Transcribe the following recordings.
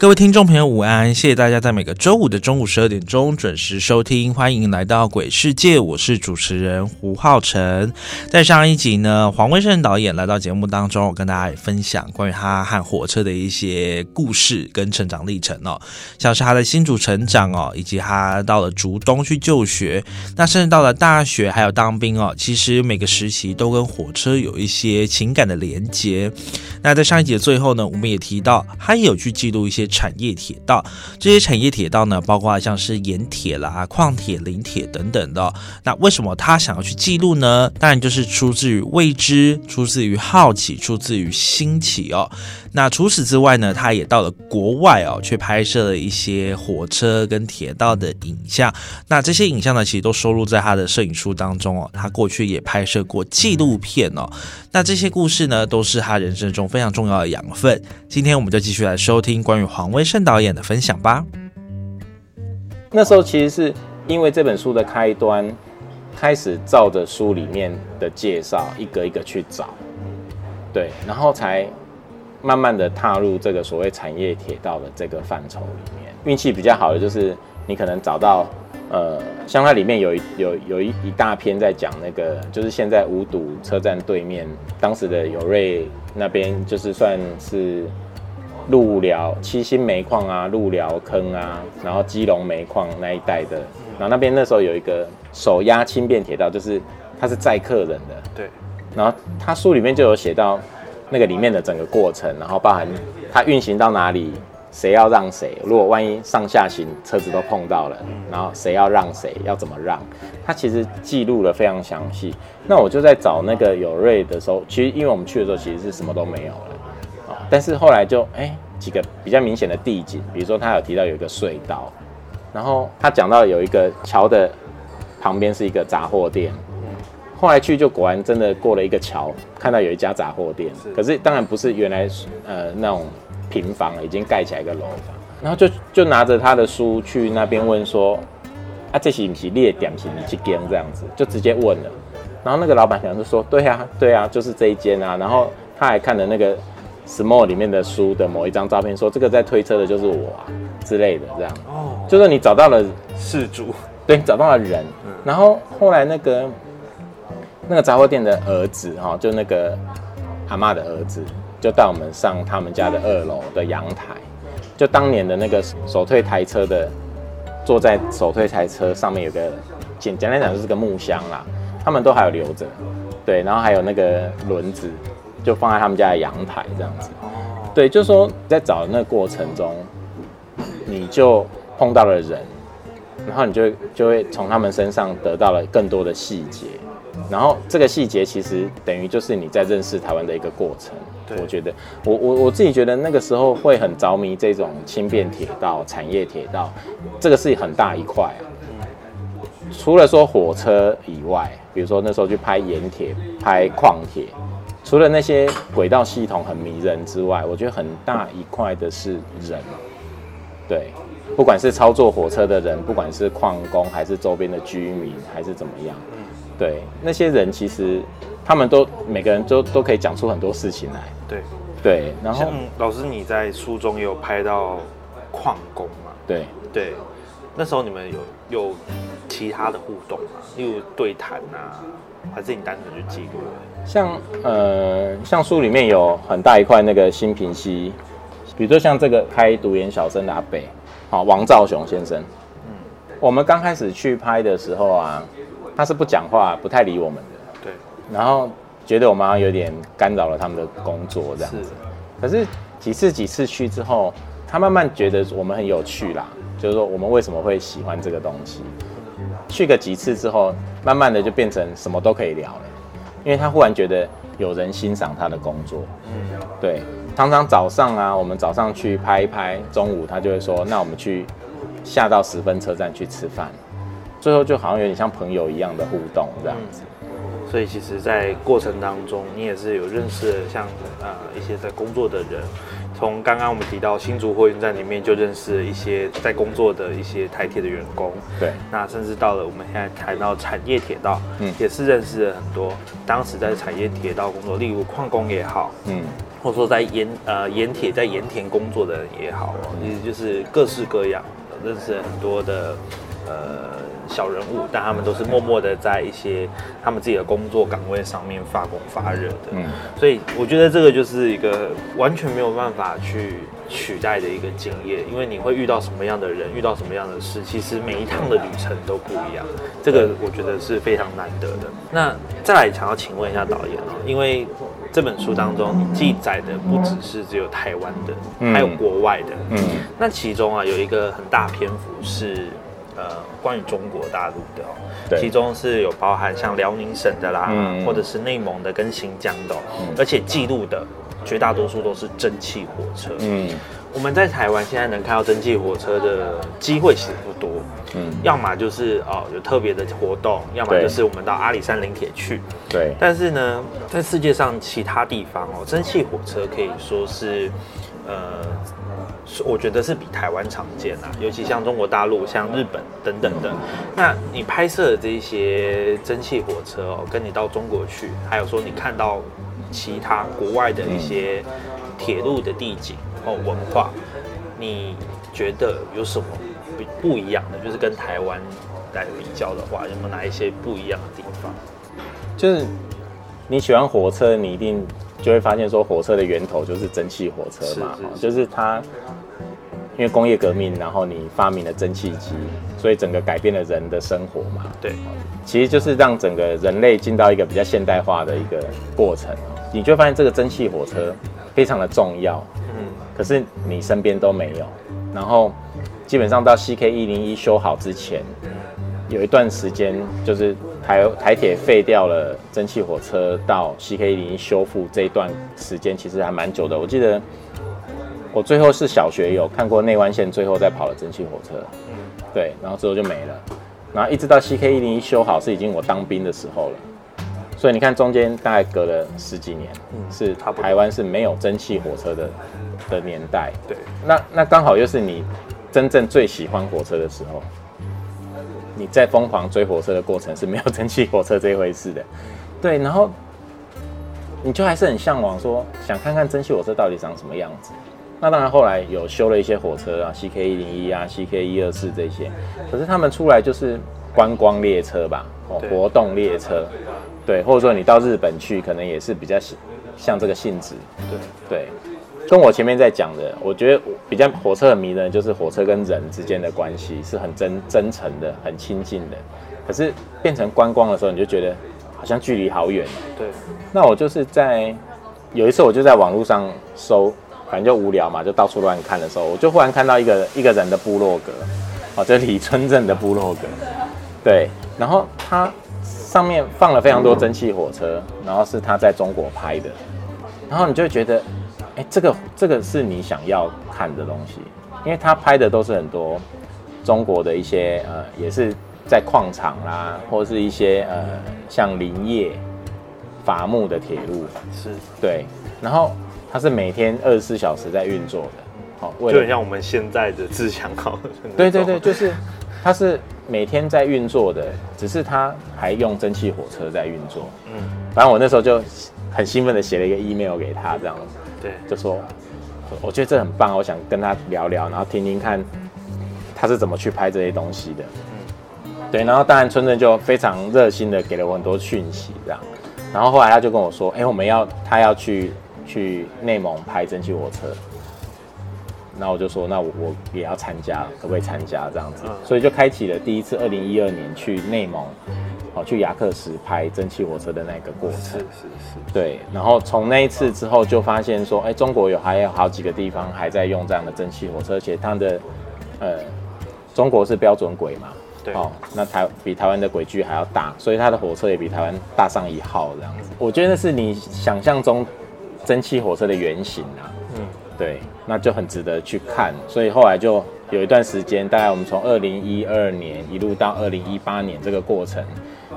各位听众朋友，午安！谢谢大家在每个周五的中午十二点钟准时收听，欢迎来到《鬼世界》，我是主持人胡浩辰。在上一集呢，黄威胜导演来到节目当中，我跟大家分享关于他和火车的一些故事跟成长历程哦，像是他的新主成长哦，以及他到了竹东去就学，那甚至到了大学还有当兵哦，其实每个时期都跟火车有一些情感的连接。那在上一集的最后呢，我们也提到他也有去记录一些。产业铁道，这些产业铁道呢，包括像是盐铁啦、矿铁、磷铁等等的。那为什么他想要去记录呢？当然就是出自于未知，出自于好奇，出自于新奇哦。那除此之外呢，他也到了国外哦，去拍摄了一些火车跟铁道的影像。那这些影像呢，其实都收录在他的摄影书当中哦。他过去也拍摄过纪录片哦。那这些故事呢，都是他人生中非常重要的养分。今天我们就继续来收听关于黄威胜导演的分享吧。那时候其实是因为这本书的开端，开始照着书里面的介绍一个一个去找，对，然后才。慢慢的踏入这个所谓产业铁道的这个范畴里面，运气比较好的就是你可能找到，呃，像它里面有有有一一大篇在讲那个，就是现在五堵车站对面当时的友瑞那边，就是算是路寮七星煤矿啊、鹿寮坑啊，然后基隆煤矿那一带的，然后那边那时候有一个手压轻便铁道，就是它是载客人的，对，然后他书里面就有写到。那个里面的整个过程，然后包含它运行到哪里，谁要让谁，如果万一上下行车子都碰到了，然后谁要让谁，要怎么让，他其实记录了非常详细。那我就在找那个有瑞的时候，其实因为我们去的时候其实是什么都没有了。啊，但是后来就哎几个比较明显的地景，比如说他有提到有一个隧道，然后他讲到有一个桥的旁边是一个杂货店。后来去就果然真的过了一个桥，看到有一家杂货店，可是当然不是原来呃那种平房，已经盖起来一个楼房。然后就就拿着他的书去那边问说，啊这是不是列点是你去间这样子，就直接问了。然后那个老板娘就说，对啊对啊，就是这一间啊。然后他还看了那个 small 里面的书的某一张照片，说这个在推车的就是我啊之类的这样。哦，就是你找到了事主，对，找到了人。然后后来那个。那个杂货店的儿子哈，就那个阿妈的儿子，就带我们上他们家的二楼的阳台，就当年的那个手推台车的，坐在手推台车上面有个简简单讲就是个木箱啦，他们都还有留着，对，然后还有那个轮子，就放在他们家的阳台这样子，对，就是说在找的那个过程中，你就碰到了人，然后你就就会从他们身上得到了更多的细节。然后这个细节其实等于就是你在认识台湾的一个过程。我觉得我我我自己觉得那个时候会很着迷这种轻便铁道、产业铁道，这个是很大一块啊。除了说火车以外，比如说那时候去拍盐铁、拍矿铁，除了那些轨道系统很迷人之外，我觉得很大一块的是人。对，不管是操作火车的人，不管是矿工，还是周边的居民，还是怎么样。对那些人，其实他们都每个人都都可以讲出很多事情来。对对，然后老师你在书中也有拍到矿工嘛？对对，那时候你们有有其他的互动吗？例如对谈啊，还是你单纯去记录？像呃，像书里面有很大一块那个新平溪，比如说像这个开独眼小生的阿北，好，王兆雄先生。嗯，我们刚开始去拍的时候啊，他是不讲话，不太理我们的，对，然后觉得我们好像有点干扰了他们的工作这样是子。可是几次几次去之后，他慢慢觉得我们很有趣啦，就是说我们为什么会喜欢这个东西。去个几次之后，慢慢的就变成什么都可以聊了，因为他忽然觉得有人欣赏他的工作。嗯，对，常常早上啊，我们早上去拍一拍，中午他就会说，那我们去下到十分车站去吃饭，最后就好像有点像朋友一样的互动这样子。所以其实，在过程当中，你也是有认识像呃一些在工作的人。从刚刚我们提到新竹货运站里面，就认识了一些在工作的一些台铁的员工。对，那甚至到了我们现在谈到产业铁道，嗯。也是认识了很多当时在产业铁道工作，例如矿工也好，嗯，或者说在盐呃盐铁在盐田工作的人也好哦，其实就是各式各样，认识了很多的呃小人物，但他们都是默默的在一些他们自己的工作岗位上面发光发热的。嗯所以我觉得这个就是一个完全没有办法去取代的一个经验，因为你会遇到什么样的人，遇到什么样的事，其实每一趟的旅程都不一样。这个我觉得是非常难得的。那再来想要请问一下导演哦，因为这本书当中你记载的不只是只有台湾的，嗯还有国外的。嗯那其中啊有一个很大篇幅是呃关于中国大陆的哦，对。其中是有包含像辽宁省的啦，嗯。或者是内蒙的跟新疆的哦、而且记录的绝大多数都是蒸汽火车。嗯。我们在台湾现在能看到蒸汽火车的机会其实不多，嗯，要么就是哦有特别的活动，要么就是我们到阿里山林铁去。对，但是呢，在世界上其他地方哦，蒸汽火车可以说是，呃，是我觉得是比台湾常见啊，尤其像中国大陆、像日本等等的。那你拍摄的这一些蒸汽火车哦，跟你到中国去，还有说你看到其他国外的一些铁路的地景哦文化，你觉得有什么不不一样的？就是跟台湾来比较的话，有没有哪一些不一样的地方？就是你喜欢火车，你一定就会发现说，火车的源头就是蒸汽火车嘛，是是是哦就是它因为工业革命，然后你发明了蒸汽机，所以整个改变了人的生活嘛。对，其实就是让整个人类进到一个比较现代化的一个过程，你就会发现这个蒸汽火车非常的重要，嗯，可是你身边都没有。然后基本上到 CK 一零一修好之前，有一段时间就是台台铁废掉了蒸汽火车，到 CK 一零一修复这一段时间其实还蛮久的。我记得我最后是小学有看过内湾线最后在跑的蒸汽火车，嗯对，然后之后就没了。然后一直到 CK 一零一修好是已经我当兵的时候了，所以你看中间大概隔了十几年，是台湾是没有蒸汽火车的的年代。对，那那刚好又是你真正最喜欢火车的时候，你在疯狂追火车的过程是没有蒸汽火车这一回事的，对，然后你就还是很向往说想看看蒸汽火车到底长什么样子。那当然后来有修了一些火车啊，CK 一零一啊，CK 一二四这些，可是他们出来就是观光列车吧，哦，活动列车，对，或者说你到日本去，可能也是比较像像这个性质，对，对，跟我前面在讲的，我觉得比较火车很迷人，就是火车跟人之间的关系是很真真诚的、很亲近的。可是变成观光的时候，你就觉得好像距离好远。对，那我就是在有一次，我就在网络上搜，反正就无聊嘛，就到处乱看的时候，我就忽然看到一个一个人的部落格，哦，这李村镇的部落格，对，然后他上面放了非常多蒸汽火车，然后是他在中国拍的，然后你就会觉得，哎，这个这个是你想要看的东西，因为他拍的都是很多中国的一些呃，也是在矿场啦，或是一些呃像林业、伐木的铁路，是，对，然后它是每天二十四小时在运作的，好、就很像我们现在的自强号。对对对，就是 它是每天在运作的，只是它还用蒸汽火车在运作。嗯，反正我那时候就很兴奋的写了一个 email 给他，这样子对，就说，我觉得这很棒，我想跟他聊聊，然后听听看他是怎么去拍这些东西的。对，然后当然村正就非常热心的给了我很多讯息，这样，然后后来他就跟我说，哎、我们要他要去去内蒙拍蒸汽火车，那我就说，那我我也要参加，可不可以参加这样子？嗯所以就开启了第一次二零一二年去内蒙，哦，去雅克什拍蒸汽火车的那个过程。是是是，对，然后从那一次之后就发现说，哎，中国有还有好几个地方还在用这样的蒸汽火车，而且它的呃，中国是标准轨嘛，对哦，那台比台湾的轨距还要大，所以它的火车也比台湾大上一号这样子。我觉得那是你想象中蒸汽火车的原型啊，嗯，对，那就很值得去看。所以后来就有一段时间，大概我们从二零一二年一路到二零一八年这个过程，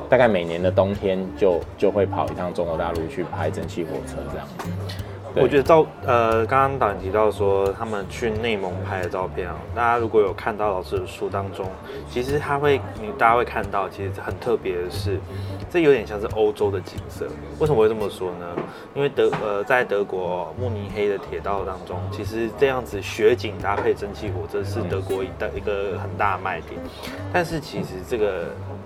大概每年的冬天就就会跑一趟中国大陆去拍蒸汽火车这样子。对我觉得照呃，刚刚导演提到说他们去内蒙拍的照片啊，大家如果有看到老师的书当中，其实他会，你大家会看到，其实很特别的是，这有点像是欧洲的景色。为什么会这么说呢？因为德呃，在德国慕尼黑的铁道当中，其实这样子雪景搭配蒸汽火车是德国一大一个很大的卖点。但是其实这个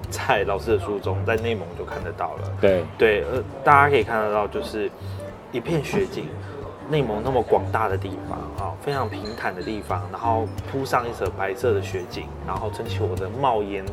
在老师的书中，在内蒙就看得到了。对对，呃，大家可以看得到，就是一片雪景，内蒙那么广大的地方啊、非常平坦的地方，然后铺上一层白色的雪景，然后撑起我的帽檐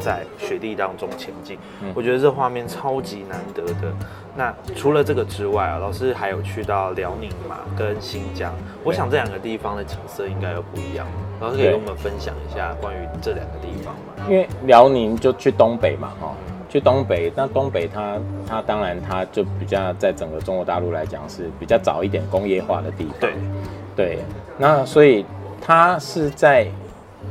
在雪地当中前进，嗯我觉得这画面超级难得的。那除了这个之外啊，老师还有去到辽宁嘛，跟新疆，我想这两个地方的景色应该又不一样。老师可以跟我们分享一下关于这两个地方吗？因为辽宁就去东北嘛，哈、去东北，那东北它它当然它就比较在整个中国大陆来讲是比较早一点工业化的地方，对，对，那所以它是在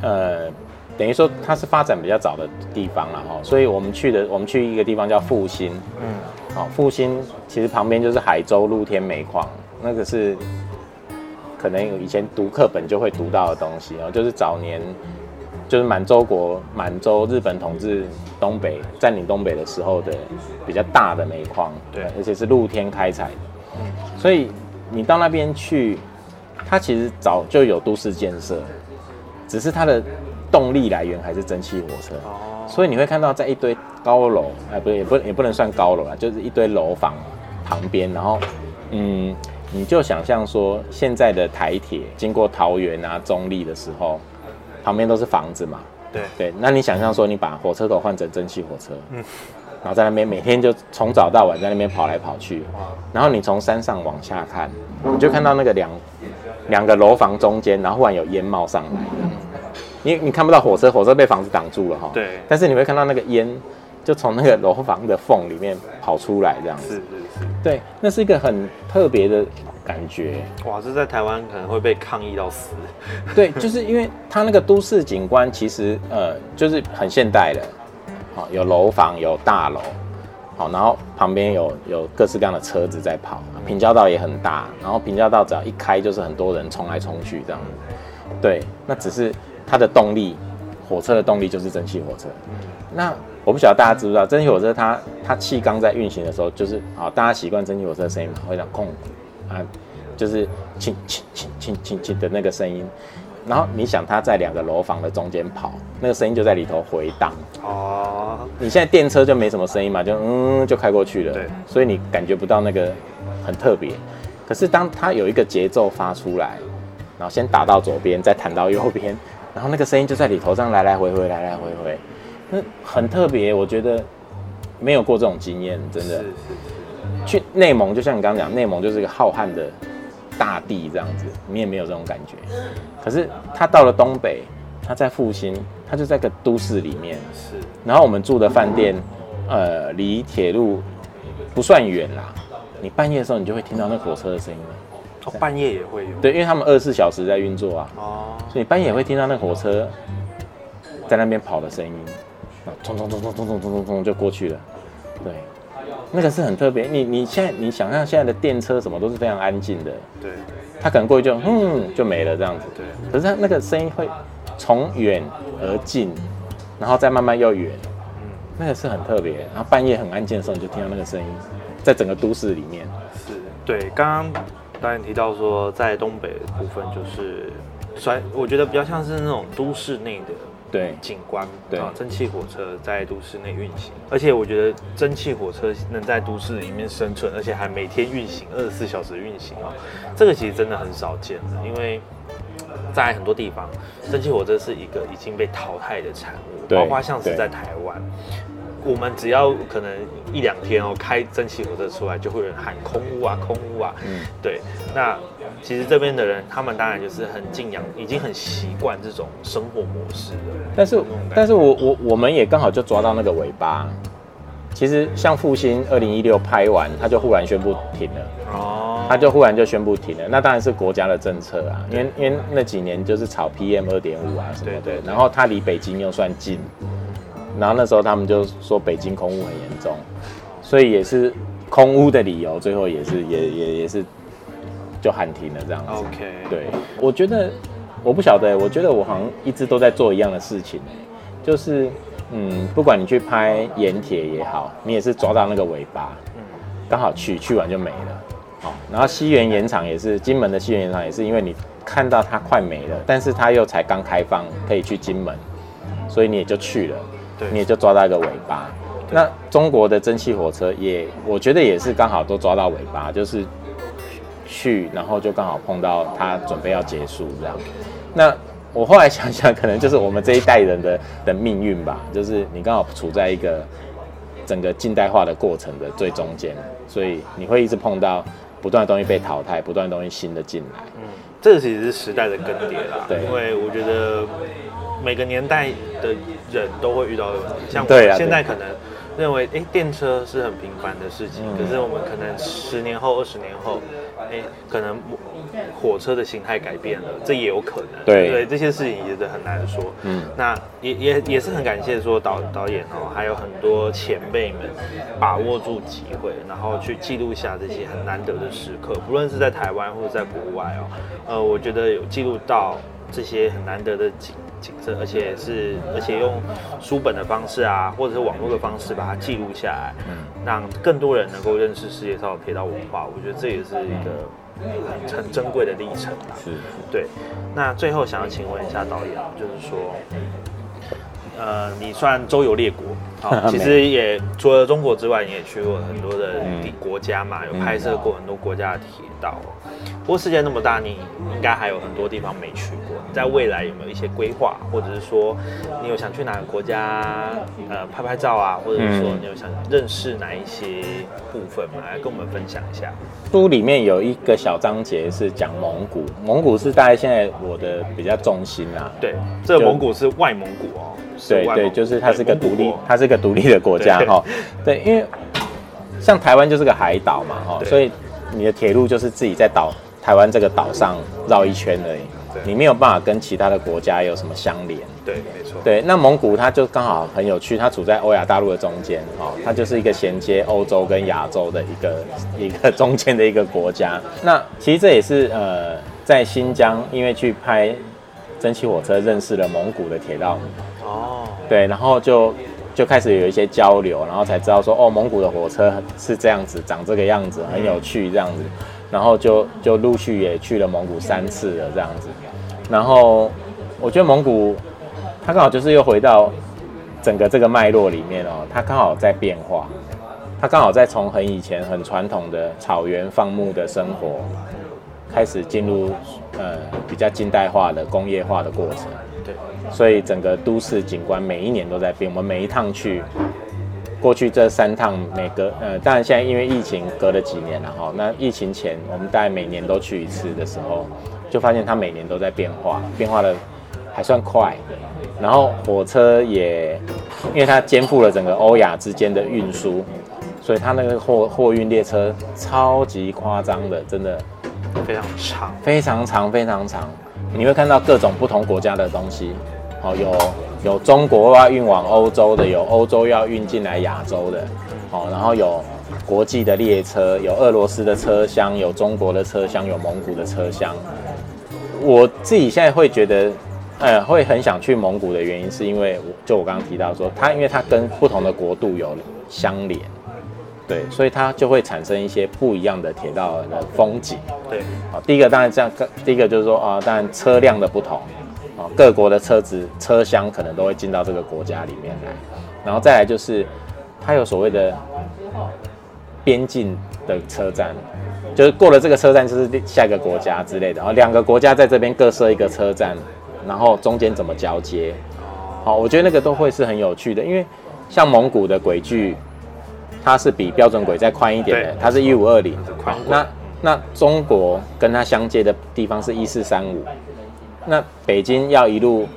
呃，等于说它是发展比较早的地方了哈，所以我们去的我们去一个地方叫复兴，嗯，好、复兴其实旁边就是海州露天煤矿，那个是可能有以前读课本就会读到的东西哦，就是早年就是满洲国满洲日本统治东北占领东北的时候的比较大的煤矿，对。而且是露天开采的，所以你到那边去，它其实早就有都市建设，只是它的动力来源还是蒸汽火车。哦，所以你会看到在一堆高楼，哎，不，也不也不能算高楼啊，就是一堆楼房旁边，然后，嗯，你就想象说现在的台铁经过桃园啊、中立的时候，旁边都是房子嘛，对，对，那你想象说你把火车头换成蒸汽火车，嗯，然后在那边每天就从早到晚在那边跑来跑去，然后你从山上往下看，你就看到那个两两个楼房中间，然后忽然有烟冒上来，你你看不到火车，火车被房子挡住了哈，对。但是你会看到那个烟就从那个楼房的缝里面跑出来，这样子，是是是。对，那是一个很特别的感觉，哇，这在台湾可能会被抗议到死。对，就是因为它那个都市景观其实呃就是很现代的，好、有楼房有大楼，好、然后旁边有有各式各样的车子在跑，平交道也很大，然后平交道只要一开就是很多人冲来冲去这样。子，对，那只是它的动力，火车的动力就是蒸汽火车，那我不晓得大家知不知道，蒸汽火车它它气缸在运行的时候，就是好，大家习惯蒸汽火车的声音嘛，会讲空啊，就是轻轻轻轻轻轻的那个声音。然后你想他在两个楼房的中间跑，那个声音就在里头回荡。哦，你现在电车就没什么声音嘛，就嗯就开过去了，对所以你感觉不到那个很特别。可是当它有一个节奏发出来，然后先打到左边，再弹到右边，然后那个声音就在里头这样来来回回，来来回回，那很特别。我觉得没有过这种经验，真的。是是去内蒙，就像你刚刚讲，内蒙就是一个浩瀚的大地这样子，你也没有这种感觉。可是他到了东北，他在复兴，他就在个都市里面，是，然后我们住的饭店，呃，离铁路不算远啦。你半夜的时候，你就会听到那火车的声音了。哦，半夜也会有。对，因为他们二十四小时在运作啊，哦，所以你半夜也会听到那火车在那边跑的声音，啊，冲冲冲冲冲冲冲冲冲就过去了。对，那个是很特别。你你现在你想象现在的电车什么都是非常安静的，对它可能过去就嗯就没了这样子。对，可是它那个声音会从远而近，然后再慢慢又远，嗯，那个是很特别。然后半夜很安静的时候，你就听到那个声音，在整个都市里面。是。对，刚刚导演提到说，在东北的部分就是，虽我觉得比较像是那种都市内的对。景观，对。啊，蒸汽火车在都市内运行，而且我觉得蒸汽火车能在都市里面生存，而且还每天运行二十四小时运行啊，这个其实真的很少见的，因为在很多地方，蒸汽火车是一个已经被淘汰的产物，对包括像是在台湾，我们只要可能一两天哦，开蒸汽火车出来，就会有人喊空屋啊，空屋啊，嗯。对，那其实这边的人，他们当然就是很敬仰，已经很习惯这种生活模式了。但是但是我我我们也刚好就抓到那个尾巴。其实像复兴二零一六拍完，他就忽然宣布停了，哦，他就忽然就宣布停了。那当然是国家的政策啊，因为因为那几年就是炒 PM 二点五啊什么的对对，对然后它离北京又算近，然后那时候他们就说北京空污很严重，所以也是空污的理由，最后也是也也也是就喊停了这样子。OK，对，我觉得我不晓得，我觉得我好像一直都在做一样的事情，就是嗯，不管你去拍盐铁也好，你也是抓到那个尾巴，刚好去去完就没了。好，然后西园盐场也是，金门的西园盐场也是，因为你看到它快没了，但是它又才刚开放，可以去金门，所以你也就去了，对你也就抓到一个尾巴。那中国的蒸汽火车也，我觉得也是刚好都抓到尾巴，就是去，然后就刚好碰到他准备要结束这样。那我后来想想，可能就是我们这一代人的的命运吧，就是你刚好处在一个整个近代化的过程的最中间，所以你会一直碰到不断的东西被淘汰，不断的东西新的进来。嗯，这其实是时代的更迭啦。对因为我觉得每个年代的人都会遇到的问题，像我现在可能认为，哎、电车是很平凡的事情，嗯可是我们可能十年后、二十年后，哎、可能火车的形态改变了，这也有可能。对对，这些事情也是很难说。嗯那也也也是很感谢说导导演哦，还有很多前辈们把握住机会，然后去记录下这些很难得的时刻，不论是在台湾或者在国外哦，呃，我觉得有记录到这些很难得的景景色，而且是而且用书本的方式啊，或者是网络的方式把它记录下来，让更多人能够认识世界上的铁道文化，我觉得这也是一个很很珍贵的历程吧。是，对，那最后想要请问一下导演，就是说，呃，你算周游列国，好，其实也除了中国之外，你也去过很多的地国家嘛，有拍摄过很多国家的铁道哦。不过世界那么大，你应该还有很多地方没去过。你在未来有没有一些规划，或者是说你有想去哪个国家呃拍拍照啊，或者是说嗯你有想认识哪一些部分嘛，来跟我们分享一下？书里面有一个小章节是讲蒙古，蒙古是大概现在我的比较重心啊。对，这个蒙古是外蒙古哦。对对，就是它是个独立它是个独立的国家对哈。对，因为像台湾就是个海岛嘛哈，对所以你的铁路就是自己在岛台湾这个岛上绕一圈而已对，你没有办法跟其他的国家有什么相连。对，没错。对，那蒙古它就刚好很有趣，它处在欧亚大陆的中间哦，它就是一个衔接欧洲跟亚洲的一个 一个中间的一个国家。那其实这也是呃，在新疆因为去拍蒸汽火车认识了蒙古的铁道哦，对，然后就就开始有一些交流，然后才知道说，哦，蒙古的火车是这样子，长这个样子，很有趣这样子，然后就就陆续也去了蒙古三次了这样子，然后我觉得蒙古它刚好就是又回到整个这个脉络里面哦，它刚好在变化，它刚好在从很以前很传统的草原放牧的生活，开始进入呃比较近代化的工业化的过程。对，所以整个都市景观每一年都在变。我们每一趟去，过去这三趟每隔呃，当然现在因为疫情隔了几年了哈。那疫情前我们大概每年都去一次的时候，就发现它每年都在变化，变化的还算快。然后火车也，因为它肩负了整个欧亚之间的运输，所以它那个货货运列车超级夸张的，真的非常长。非常长非常长，你会看到各种不同国家的东西，哦，有有中国要运往欧洲的，有欧洲要运进来亚洲的，哦，然后有国际的列车，有俄罗斯的车厢，有中国的车厢，有蒙古的车厢。我自己现在会觉得，呃，会很想去蒙古的原因，是因为我就我刚刚提到说，它因为它跟不同的国度有相连，对，所以它就会产生一些不一样的铁道的风景。对，好，第一个当然这样，第一个就是说啊，当然车辆的不同，啊，各国的车子车厢可能都会进到这个国家里面。来，然后再来就是它有所谓的边境的车站，就是过了这个车站就是下一个国家之类的，然后两个国家在这边各设一个车站，然后中间怎么交接？好，我觉得那个都会是很有趣的，因为像蒙古的轨距，它是比标准轨再宽一点的，它是一五二零。宽那那中国跟它相接的地方是一四三五，那北京要一路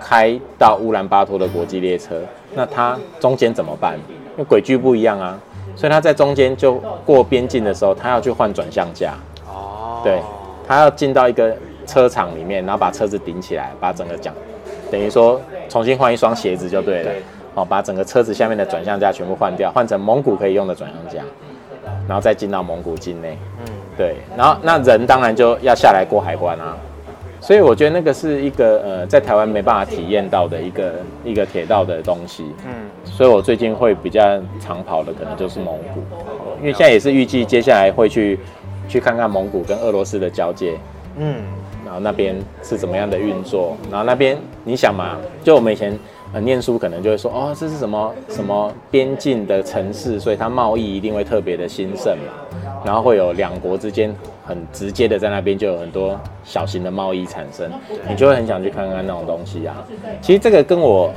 开到乌兰巴托的国际列车，那它中间怎么办？因为轨距不一样啊，所以它在中间就过边境的时候，它要去换转向架，哦，对，它要进到一个车厂里面，然后把车子顶起来，把整个讲，等于说重新换一双鞋子就对了对，哦，把整个车子下面的转向架全部换掉，换成蒙古可以用的转向架，然后再进到蒙古境内。嗯，对，然后那人当然就要下来过海关啊，所以我觉得那个是一个呃，在台湾没办法体验到的一个一个铁道的东西。嗯，所以我最近会比较常跑的可能就是蒙古，哦因为现在也是预计接下来会去去看看蒙古跟俄罗斯的交界，嗯，然后那边是怎么样的运作，然后那边你想嘛，就我们以前呃念书可能就会说哦，这是什么什么边境的城市，所以它贸易一定会特别的兴盛嘛，然后会有两国之间很直接的在那边就有很多小型的贸易产生，你就会很想去看看那种东西啊。其实这个跟我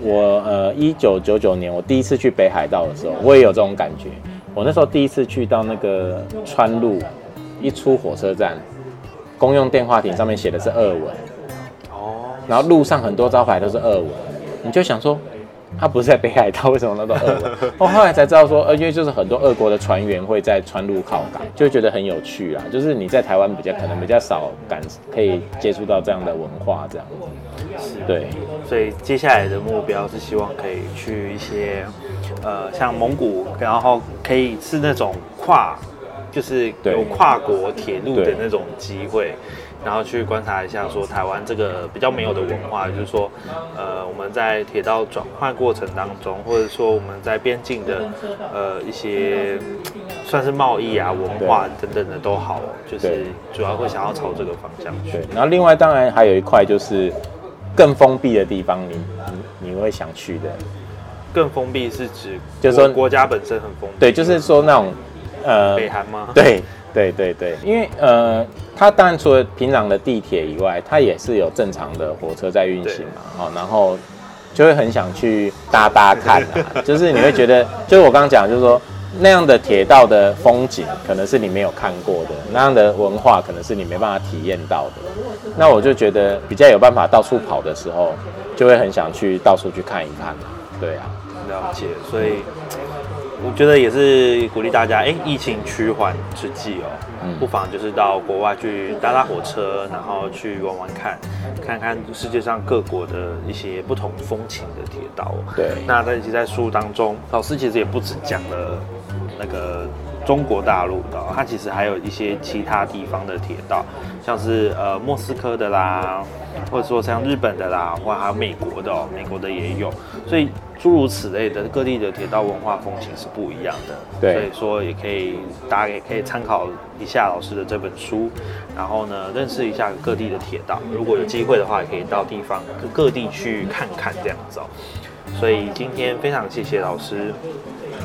我呃一九九九年我第一次去北海道的时候，我也有这种感觉。我那时候第一次去到那个川路，一出火车站，公用电话亭上面写的是俄文，哦，然后路上很多招牌都是俄文，你就想说，他不是在北海道，为什么那都俄文？我 后来才知道说，呃，因为就是很多俄国的船员会在川路靠港，就会觉得很有趣啊。就是你在台湾比较可能比较少感可以接触到这样的文化，这样子。对，所以接下来的目标是希望可以去一些，呃，像蒙古，然后可以是那种跨，就是有跨国铁路的那种机会，然后去观察一下说台湾这个比较没有的文化，就是说，呃，我们在铁道转换过程当中，或者说我们在边境的，呃，一些算是贸易啊、文化等等的都好，就是主要会想要朝这个方向去对。。然后另外当然还有一块就是更封闭的地方你，你你会想去的。更封闭是指，就是说国国家本身很封闭，对，就是说那种呃北韩吗？对对对对，因为呃，它当然除了平常的地铁以外，它也是有正常的火车在运行嘛，哦，然后就会很想去搭搭看啊，就是你会觉得，就是我刚刚讲，就是说那样的铁道的风景，可能是你没有看过的，那样的文化，可能是你没办法体验到的。那我就觉得比较有办法到处跑的时候，就会很想去到处去看一看，对啊。了解，所以我觉得也是鼓励大家，哎、疫情趋缓之际哦，嗯不妨就是到国外去搭搭火车，然后去玩玩看，看看世界上各国的一些不同风情的铁道哦。对那在其实在书当中，老师其实也不止讲了那个中国大陆的哦，它其实还有一些其他地方的铁道，像是呃莫斯科的啦，或者说像日本的啦，或还有美国的哦，美国的也有，所以诸如此类的各地的铁道文化风情是不一样的。对所以说也可以大家也可以参考一下老师的这本书，然后呢认识一下各地的铁道，如果有机会的话，也可以到地方各各地去看看这样子哦。所以今天非常谢谢老师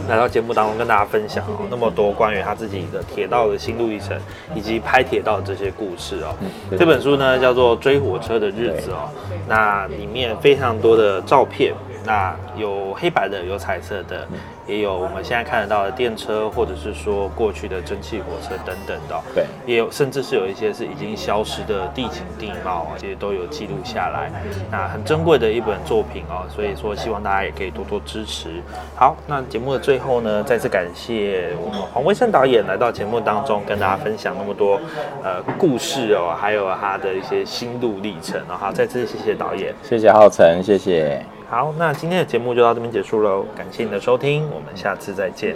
来到节目当中跟大家分享哦那么多关于他自己的铁道的心路历程，以及拍铁道的这些故事哦。对。这本书呢叫做《追火车的日子》哦，那里面非常多的照片，那有黑白的，有彩色的，也有我们现在看得到的电车，或者是说过去的蒸汽火车等等的哦、对也有甚至是有一些是已经消失的地景地貌啊，这些都有记录下来。那很珍贵的一本作品哦，所以说希望大家也可以多多支持。好，那节目的最后呢，再次感谢我们黄威胜导演来到节目当中，跟大家分享那么多呃故事哦，还有他的一些心路历程哦。好，再次谢谢导演。谢谢浩辰，谢谢。好，那今天的节目就到这边结束喽，感谢你的收听，我们下次再见。